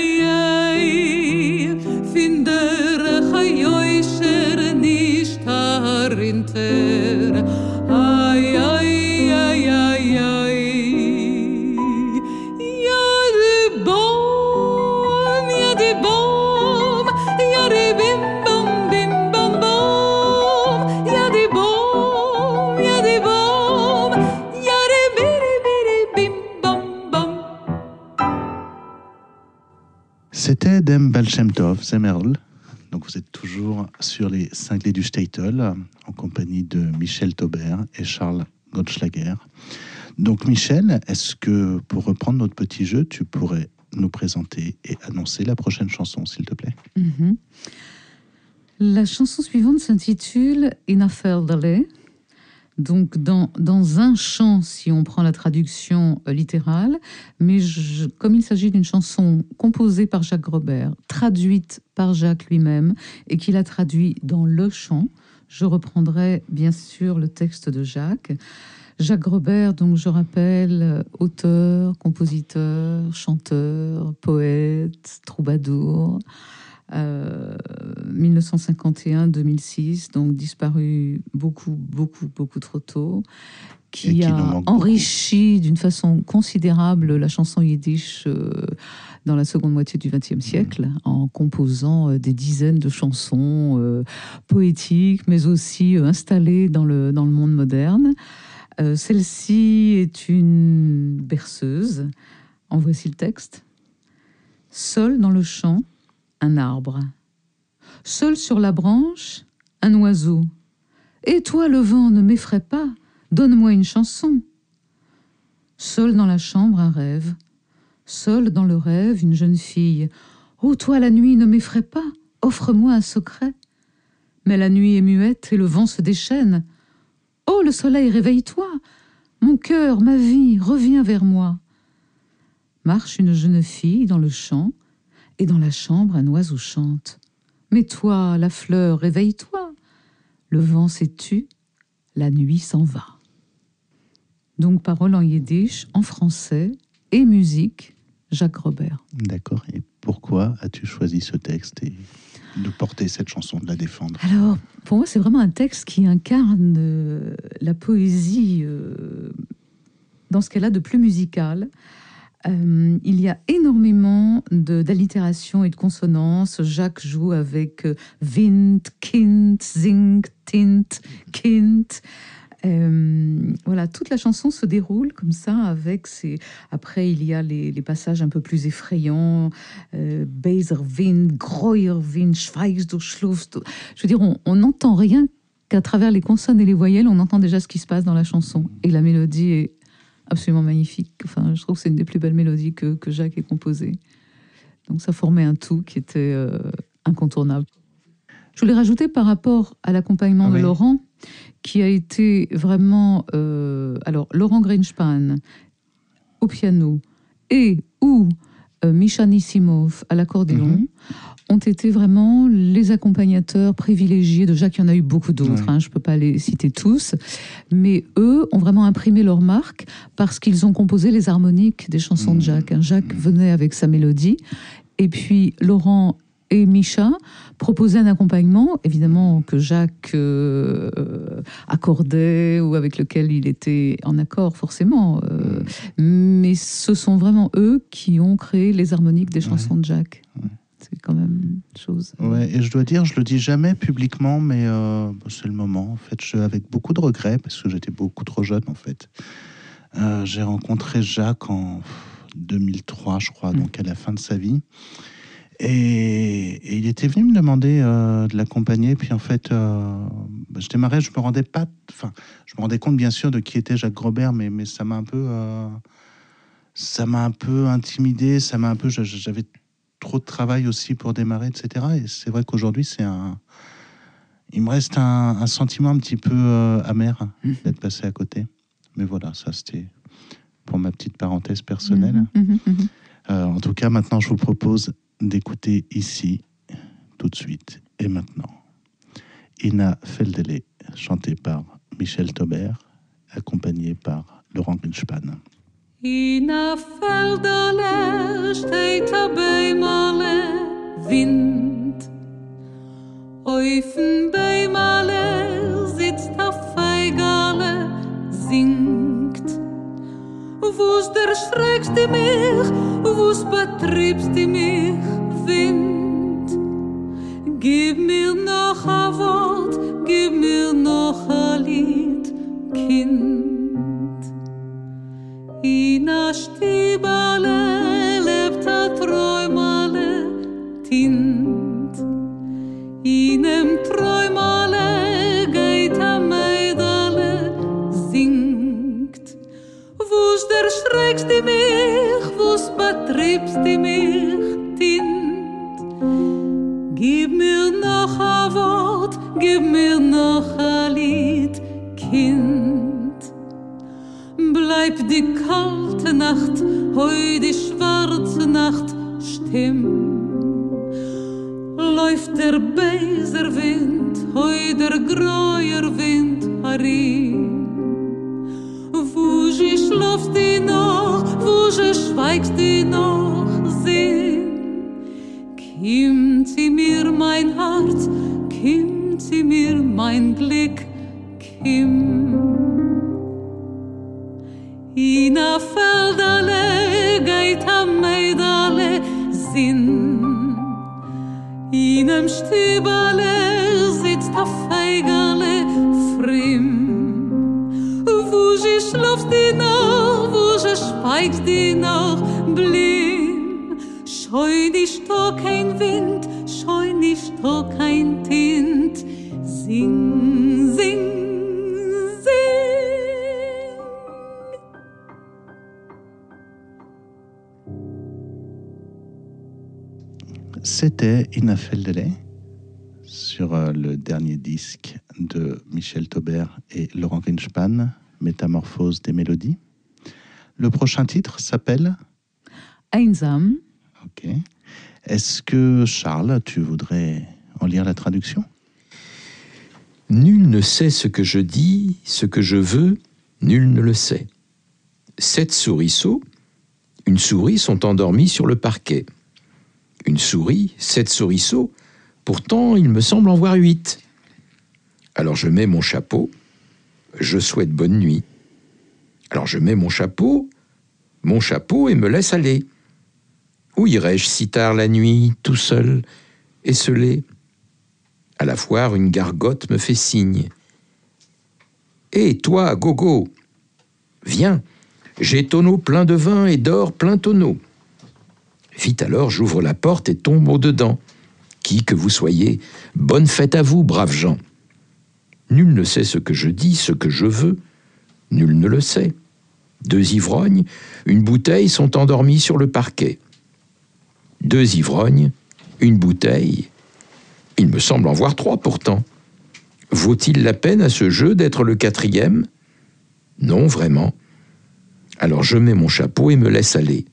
C'était Dem Balshem Tov, Zemerl. Donc vous êtes toujours sur les cinglés du Statel en compagnie de Michel Taubert et Charles Goldschlager. Donc Michel, est-ce que pour reprendre notre petit jeu, tu pourrais nous présenter et annoncer la prochaine chanson, s'il te plaît? Mhm. La chanson suivante s'intitule In a Feldale. Donc, dans, dans un chant, si on prend la traduction euh, littérale, mais comme il s'agit d'une chanson composée par Jacques Robert, traduite par Jacques lui-même, et qu'il a traduit dans le chant, je reprendrai bien sûr le texte de Jacques. Jacques Robert, donc je rappelle, euh, auteur, compositeur, chanteur, poète, troubadour, euh, 1951-2006, donc disparu beaucoup, beaucoup, beaucoup trop tôt, qui a enrichi d'une façon considérable la chanson yiddish euh, dans la seconde moitié du XXe siècle, en composant euh, des dizaines de chansons euh, poétiques, mais aussi euh, installées dans le, dans le monde moderne. Euh, Celle-ci est une berceuse. En voici le texte. Seul dans le champ, un arbre. Seul sur la branche, un oiseau. Et toi, le vent, ne m'effraie pas, donne-moi une chanson. Seul dans la chambre, un rêve. Seul dans le rêve, une jeune fille. Oh, toi, la nuit, ne m'effraie pas, offre-moi un secret. Mais la nuit est muette et le vent se déchaîne. Oh, le soleil, réveille-toi. Mon cœur, ma vie, reviens vers moi. Marche une jeune fille dans le champ, et dans la chambre un oiseau chante. Mais toi, la fleur, réveille-toi. Le vent s'est tu, la nuit s'en va. Donc parole en yiddish, en français et musique, Jacques Robert. D'accord. Et pourquoi as-tu choisi ce texte et de porter cette chanson, de la défendre? Alors, pour moi, c'est vraiment un texte qui incarne euh, la poésie euh, dans ce qu'elle a de plus musical. Euh, il y a énormément de- d'allitération et de consonances. Jacques joue avec euh, Wind, Kind, Singt, Tint, Kind. Euh, voilà, toute la chanson se déroule comme ça avec ces. Après, il y a les, passages un peu plus effrayants. Wind, Wind. Je veux dire, on n'entend rien qu'à travers les consonnes et les voyelles, on entend déjà ce qui se passe dans la chanson. Et la mélodie est absolument magnifique. Enfin, je trouve que c'est une des plus belles mélodies que, que Jacques ait composées. Donc ça formait un tout qui était euh, incontournable. Je voulais rajouter par rapport à l'accompagnement Ah de oui. Laurent, qui a été vraiment... euh, alors, Laurent Greenspan au piano et ou euh, Nissimov à l'accordéon Mhm. Ont été vraiment les accompagnateurs privilégiés de Jacques. Il y en a eu beaucoup d'autres, Ouais. hein, je ne peux pas les citer tous, mais eux ont vraiment imprimé leur marque parce qu'ils ont composé les harmoniques des chansons de. Jacques. hein. Jacques venait avec sa mélodie, et puis Laurent et Micha proposaient un accompagnement, évidemment que Jacques euh, euh, accordait ou avec lequel il était en accord forcément. euh, mais ce sont vraiment eux qui ont créé les harmoniques des chansons de Jacques. Ouais. C'est quand même une chose. Ouais, et je dois dire, je le dis jamais publiquement, mais euh, c'est le moment. En fait, je, avec beaucoup de regrets, parce que j'étais beaucoup trop jeune, en fait. Euh, J'ai rencontré Jacques en 2003, je crois, donc à la fin de sa vie. Et, et il était venu me demander euh, de l'accompagner. Puis en fait, bah, je démarrais, je me rendais pas, enfin, je me rendais compte bien sûr de qui était Jacques Grobert, mais, mais ça m'a un peu, ça m'a un peu intimidé, ça m'a un peu, j'a- j'avais trop de travail aussi pour démarrer, etc. Et c'est vrai qu'aujourd'hui, c'est un, il me reste un, un sentiment un petit peu euh, amer d'être passé à côté. Mais voilà, ça c'était pour ma petite parenthèse personnelle. Mhm, mhm. Euh, en tout cas, maintenant, je vous propose d'écouter ici, tout de suite et maintenant, Ina Feldele, chantée par Michel Taubert, accompagnée par Laurent Greenspan. In a Feldale steht a Beimale Wind. Auf'n Beimale sitzt a Feigale, singt. Wo's der schreckst du mich, wo's betriebst du mich, Wind. Gib mir noch a Wort, gib mir noch a Lied, Kind. in a stibale lebt a träumale tint. In em träumale geit a meidale singt wo's der schreckst di mich wo's betriebst di mich Nacht, heu die schwarze Nacht stimm. Läuft der beiser Wind, heu der greuer Wind harim. Wo sie schlaft die noch, wo sie schweigst die noch, sinn. Kimmt sie mir mein Herz, kimmt sie mir mein Glück, kimmt. In em Stibale sitzt a Feigale frimm. Wo sie schlaft die noch, wo sie schweigt die noch blind. Scheu nicht doch kein Wind, scheu nicht doch C'était Ina Feldele sur euh, le dernier disque de Michel Taubert et Laurent Greenspan, Métamorphose des mélodies. Le prochain titre s'appelle Einsam. Ok. Est-ce que Charles, tu voudrais en lire la traduction? Nul ne sait ce que je dis, ce que je veux, nul ne le sait. Sept souriceaux, une souris sont endormis sur le parquet. Une souris, sept souriceaux, pourtant il me semble en voir huit. Alors je mets mon chapeau, je souhaite bonne nuit. Alors je mets mon chapeau, mon chapeau et me laisse aller. Où irais-je si tard la nuit, tout seul, esselé À la foire, une gargote me fait signe. Hé, toi, Gogo, viens, j'ai tonneau plein de vin et d'or plein tonneau. Vite alors, j'ouvre la porte et tombe au-dedans. Qui que vous soyez, bonne fête à vous, braves gens. Nul ne sait ce que je dis, ce que je veux, nul ne le sait. Deux ivrognes, une bouteille sont endormis sur le parquet. Deux ivrognes, une bouteille. Il me semble en voir trois pourtant. Vaut-il la peine à ce jeu d'être le quatrième? Non, vraiment. Alors je mets mon chapeau et me laisse aller.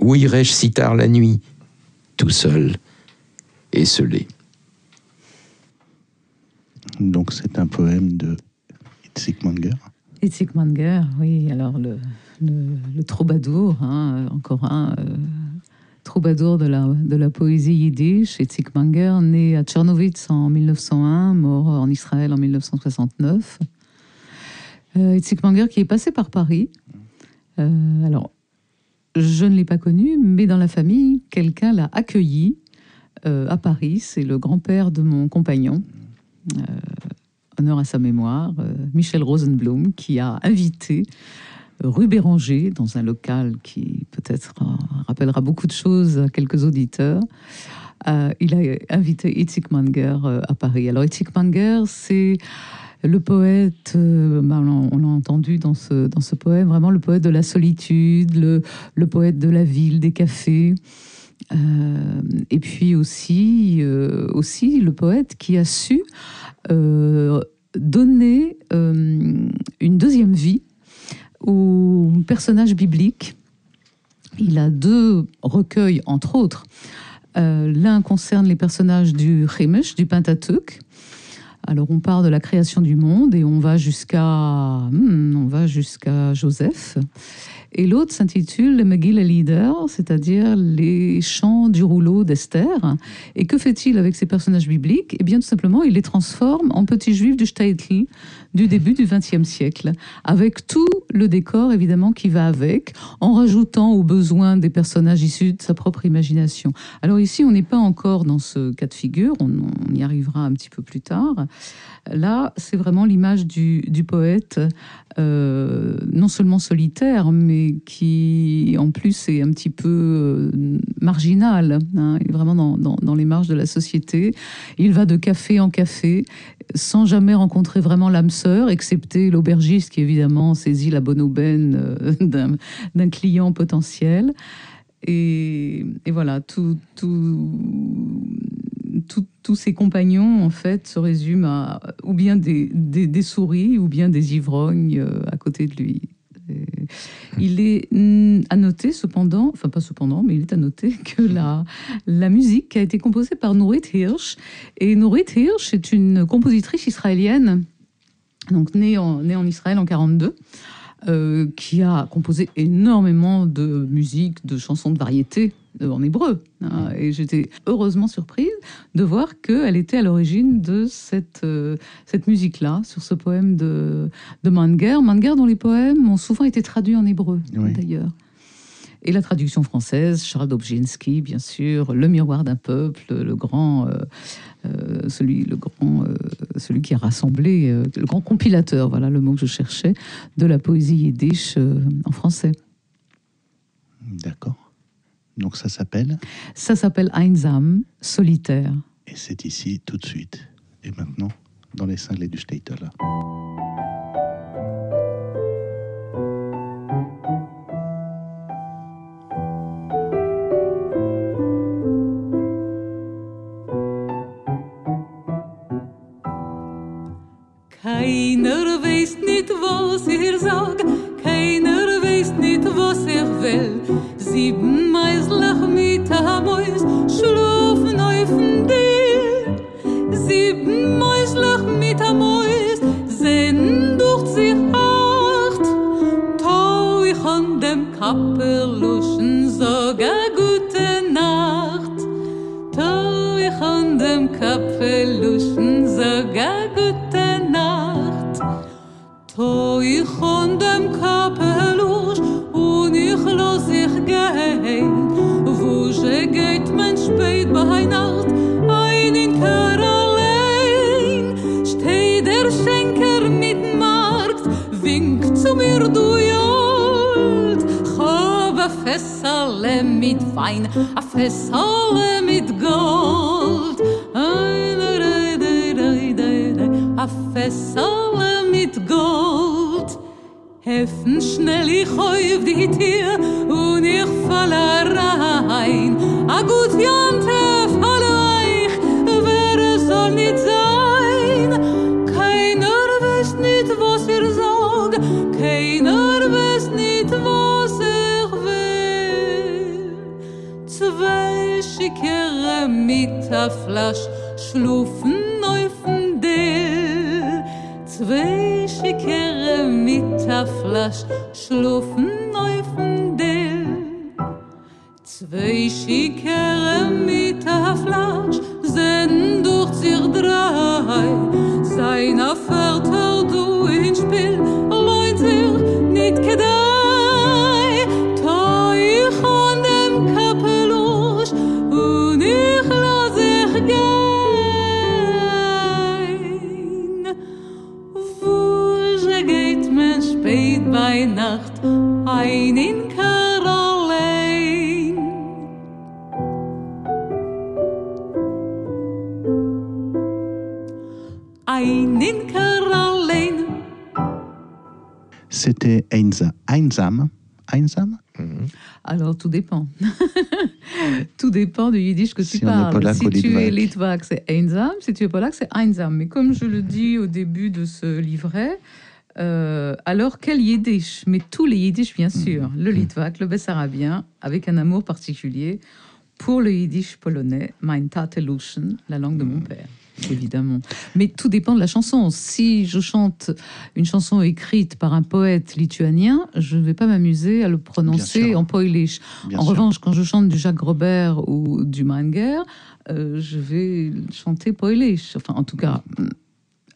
Où irais-je si tard la nuit Tout seul, esselé. Donc c'est un poème de Itzik Manger. Itzik Manger, oui, alors le, le, le troubadour, hein, encore un euh, troubadour de la, de la poésie yiddish, Itzik Manger, né à Tchernovitz en 1901, mort en Israël en 1969. Euh, Itzik Manger qui est passé par Paris. Euh, alors, je ne l'ai pas connu, mais dans la famille, quelqu'un l'a accueilli euh, à Paris. C'est le grand-père de mon compagnon. Euh, honneur à sa mémoire, euh, Michel Rosenblum, qui a invité rue Béranger, dans un local qui peut-être rappellera beaucoup de choses à quelques auditeurs. Euh, il a invité Itzik Manger euh, à Paris. Alors Itzik Manger, c'est le poète, euh, bah, on l'a- entendu dans ce, dans ce poème, vraiment le poète de la solitude, le, le poète de la ville, des cafés. Et puis aussi, aussi le poète qui a su donner une deuxième vie aux personnages bibliques. Il a deux recueils, entre autres. Euh, L'un concerne les personnages du Chemesh, du Pentateuch. Alors on part de la création du monde et on va jusqu'à hmm, on va jusqu'à Joseph. Et l'autre s'intitule le Megillah Leader, c'est-à-dire les chants du rouleau d'Esther. Et que fait-il avec ces personnages bibliques? Eh bien, tout simplement, il les transforme en petits juifs du Shtetl du début du XXe siècle, avec tout le décor évidemment qui va avec, en rajoutant aux besoins des personnages issus de sa propre imagination. Alors ici, on n'est pas encore dans ce cas de figure, on, y arrivera un petit peu plus tard. Là, c'est vraiment l'image du poète, euh, non seulement solitaire, mais qui en plus est un petit peu euh, marginal. hein. vraiment dans, les marges de la société. Il va de café en café sans jamais rencontrer vraiment l'âme sœur, excepté l'aubergiste qui évidemment saisit la bonne aubaine euh, d'un client potentiel. Et, voilà, tout- tous ses compagnons, en fait, se résument à ou bien des, souris ou bien des ivrognes euh, à côté de lui. Il est mm, à noter, cependant, enfin pas cependant, mais il est à noter que la, la musique a été composée par Nourit Hirsch. Et Nourit Hirsch est une compositrice israélienne, donc née en, née en Israël en 42 euh, qui a composé énormément de musique, de chansons de variété en hébreu. hein. et j'étais heureusement surprise de voir qu'elle était à l'origine de cette, euh, cette musique-là, sur ce poème de, de Manger. Manger, dont les poèmes ont souvent été traduits en hébreu, Oui. d'ailleurs. Et la traduction française, Charles Dobzhinsky, bien sûr, Le miroir d'un peuple, le grand, euh, euh, celui, le grand, euh, celui qui a rassemblé, le grand compilateur, voilà le mot que je cherchais, de la poésie yiddish en français. D'accord. Donc ça s'appelle, Ça s'appelle Einsam, solitaire. et c'est ici tout de suite. Et maintenant, dans les cinglés du Statel. Keiner weiß nicht was ihr sagt. Keiner weiß nicht, was ich will. sieben meislach mit amois schlufen aufn de sieben meislach mit amois sind durch sich acht. Tau ich an dem kappel Mit Wein, a Fessale mit Gold. Dei, dei, dei, dei, dei, A Fessale mit Gold. Heffen schnell ich auf die Tür und ich fall rein. A gut Jante, kere mit a flasch schlufen neufen de zwei schikere mit a flasch schlufen neufen de zwei schikere Einsa- Einsam? Einsam Alors, tout dépend. tout dépend du yiddish que tu parles. polac si tu es litvak. c'est einsam. Si tu es polac, c'est einsam. Mais comme je le dis au début de ce livret, euh, alors quel yiddish? Mais tous les yiddish, bien sûr. Mm. Le litvak, le bessarabien, avec un amour particulier pour le yiddish polonais, mein Tateluschen, la langue de mon père. Évidemment. Mais tout dépend de la chanson. Si je chante une chanson écrite par un poète lituanien, je ne vais pas m'amuser à le prononcer en polish. Bien en sûr. revanche, quand je chante du Jacques Robert ou du Manger, euh, je vais chanter polish. Enfin, en tout cas,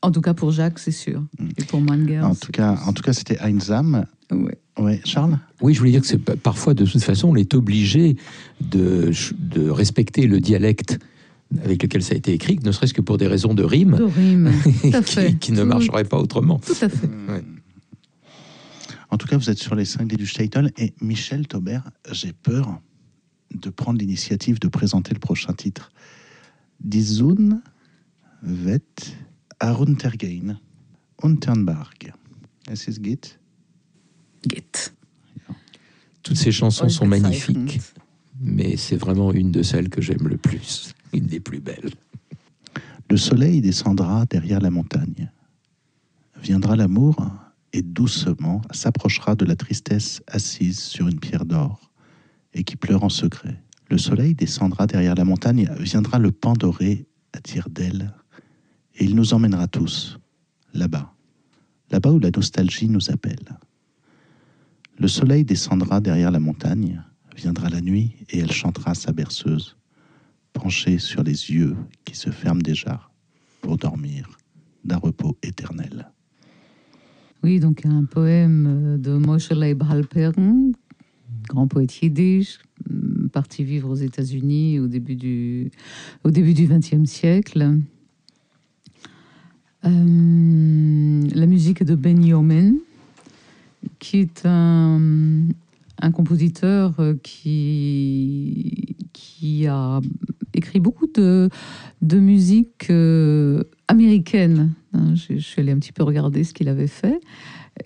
en tout cas pour Jacques, c'est sûr. Et pour Manger. En tout cas, plus- en tout cas, c'était Einsam. Ouais. Ouais, Charles? Oui, je voulais dire que c'est parfois, de toute façon, on est obligé de respecter le dialecte avec lequel ça a été écrit, ne serait-ce que pour des raisons de rime, De rime. Tout à fait. qui, qui ne Tout- marcheraient pas autrement. Tout à fait. Ouais. En tout cas, vous êtes sur les cinglés du Statel. Et Michel Taubert, j'ai peur de prendre l'initiative de présenter le prochain titre. Dizun vet Aruntergein Unternberg. Es ist geht. Git? Toutes ces chansons sont magnifiques, mais c'est vraiment une de celles que j'aime le plus, une des plus belles. Le soleil descendra derrière la montagne. Viendra l'amour et doucement s'approchera de la tristesse assise sur une pierre d'or et qui pleure en secret. Le soleil descendra derrière la montagne, viendra le pan doré à tire d'aile et il nous emmènera tous là-bas, là-bas où la nostalgie nous appelle. Le soleil descendra derrière la montagne, viendra la nuit et elle chantera sa berceuse penché sur les yeux qui se ferment déjà pour dormir d'un repos éternel. Oui, donc un poème euh, de Moshe Leib Halpern, grand poète yiddish, hum, parti vivre aux États-Unis au début du au début du XXe siècle. Euh, la musique de Ben Yomen, qui est un, un compositeur euh, qui, qui a écrit beaucoup de, de musique euh, américaine. Hein, Je, je suis allée un petit peu regarder ce qu'il avait fait.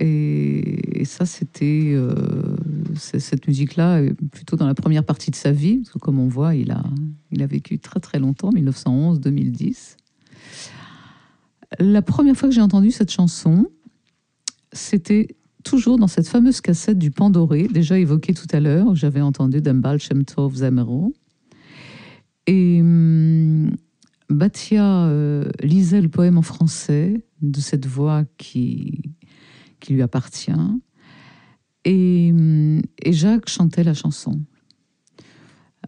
Et, ça, c'était euh, cette musique-là, plutôt dans la première partie de sa vie, parce que comme on voit, il a, il a vécu très très longtemps, 1911-2010. La première fois que j'ai entendu cette chanson, c'était toujours dans cette fameuse cassette du Pandoré, déjà évoquée tout à l'heure, où j'avais entendu d'Ambal Shem Tov Zamero. Et hum, Batia euh, lisait le poème en français de cette voix qui, qui lui appartient. Et, hum, Jacques chantait la chanson.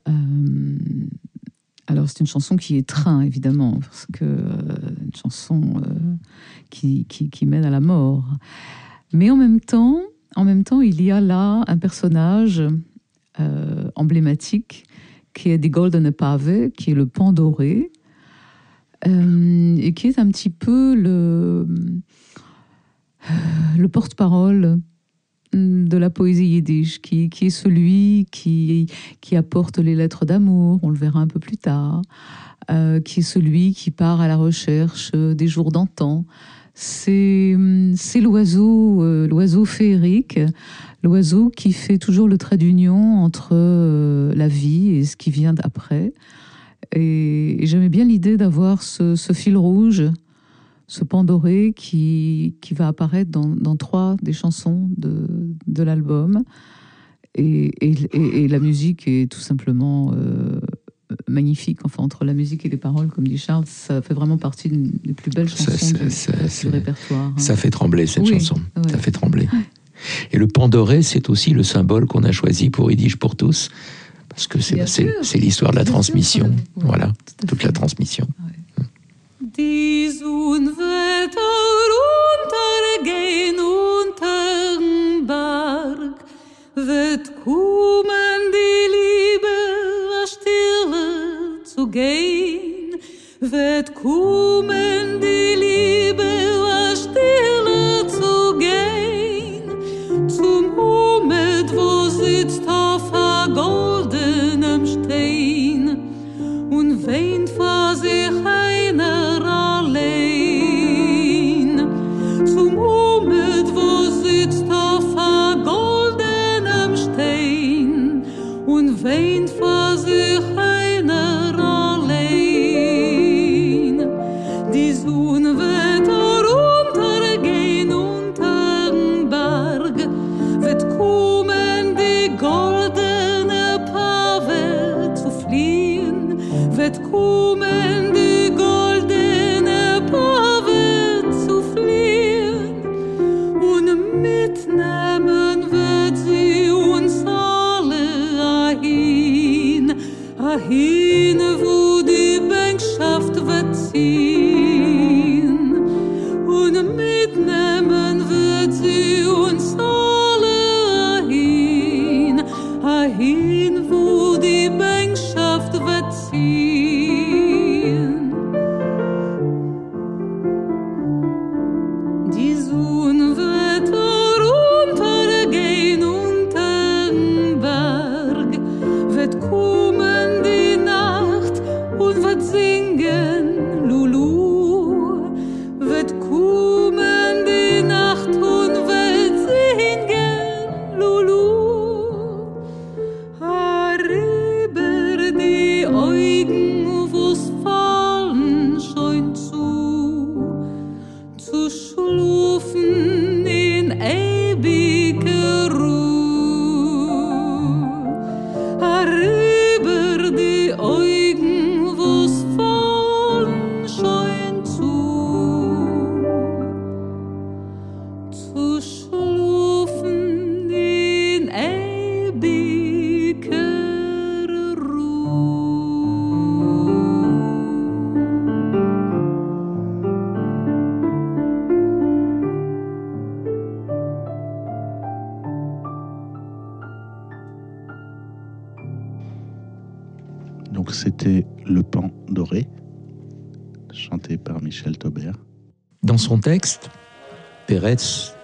Euh, alors c'est une chanson qui train, évidemment, parce que euh, une chanson euh, qui, qui, qui mène à la mort. Mais en même temps, en même temps, il y a là un personnage emblématique qui est des Golden Pave, qui est le pan doré, euh, et qui est un petit peu le, le porte-parole de la poésie yiddish, qui, est celui qui, apporte les lettres d'amour, on le verra un peu plus tard, euh, qui est celui qui part à la recherche des jours d'antan. C'est euh, l'oiseau féerique, l'oiseau qui fait toujours le trait d'union entre euh, la vie et ce qui vient d'après. Et, et j'aimais bien l'idée d'avoir ce, ce fil rouge, ce pan doré qui, qui va apparaître dans, dans trois des chansons de, de l'album. Et, et, et- et la musique est tout simplement euh, magnifique. Enfin, entre la musique et les paroles, comme dit Charles, ça fait vraiment partie des plus belles chansons ça, du, ça, du c'est- répertoire. hein. Ça fait trembler cette Oui, chanson. ouais. Ça fait trembler. Et le pandoré, c'est aussi le symbole qu'on a choisi pour Yiddish pour tous, parce que c'est l'histoire de la Bien transmission. Voilà, Tout toute fait. la transmission. Wird kommen die Liebe Cine vous du Bankschaft wird ziehen.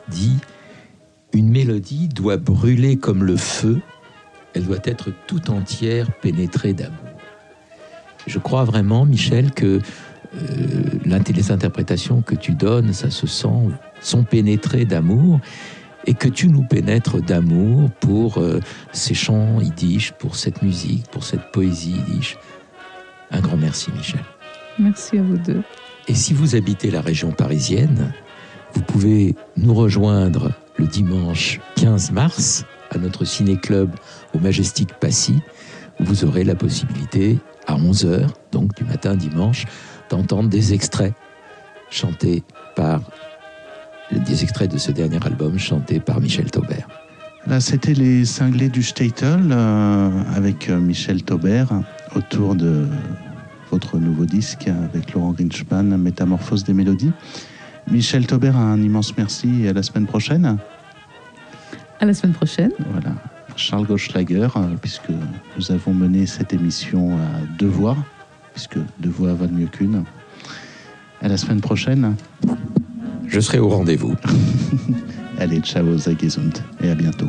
Dit Une mélodie doit brûler comme le feu, elle doit être tout entière pénétrée d'amour. Je crois vraiment, Michel, que euh, les interprétations que tu donnes, ça se sent, sont pénétrées d'amour et que tu nous pénètres d'amour pour euh, ces chants yiddish, pour cette musique, pour cette poésie yiddish. Un grand merci, Michel. Merci à vous deux. Et si vous habitez la région parisienne, Vous pouvez nous rejoindre le dimanche 15 mars à notre ciné-club au Majestic Passy, vous aurez la possibilité à 11h, donc du matin dimanche, d'entendre des extraits chantés par des extraits de ce dernier album chanté par Michel Taubert. Là, c'était les cinglés du Statel euh, avec euh, Michel Taubert autour de votre nouveau disque avec Laurent Grinchpan, Métamorphose des mélodies. Michel Taubert, un immense merci et à la semaine prochaine. À la semaine prochaine. Voilà. Charles Gauchlager, euh, puisque nous avons mené cette émission à deux voix, puisque deux voix valent mieux qu'une. À la semaine prochaine. Je serai au rendez-vous. Allez, ciao, Zagezund, et à bientôt.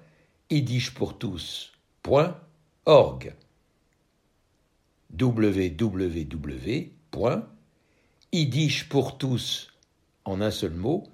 www.yiddishpourtous.org www.yiddishpourtous en un seul mot.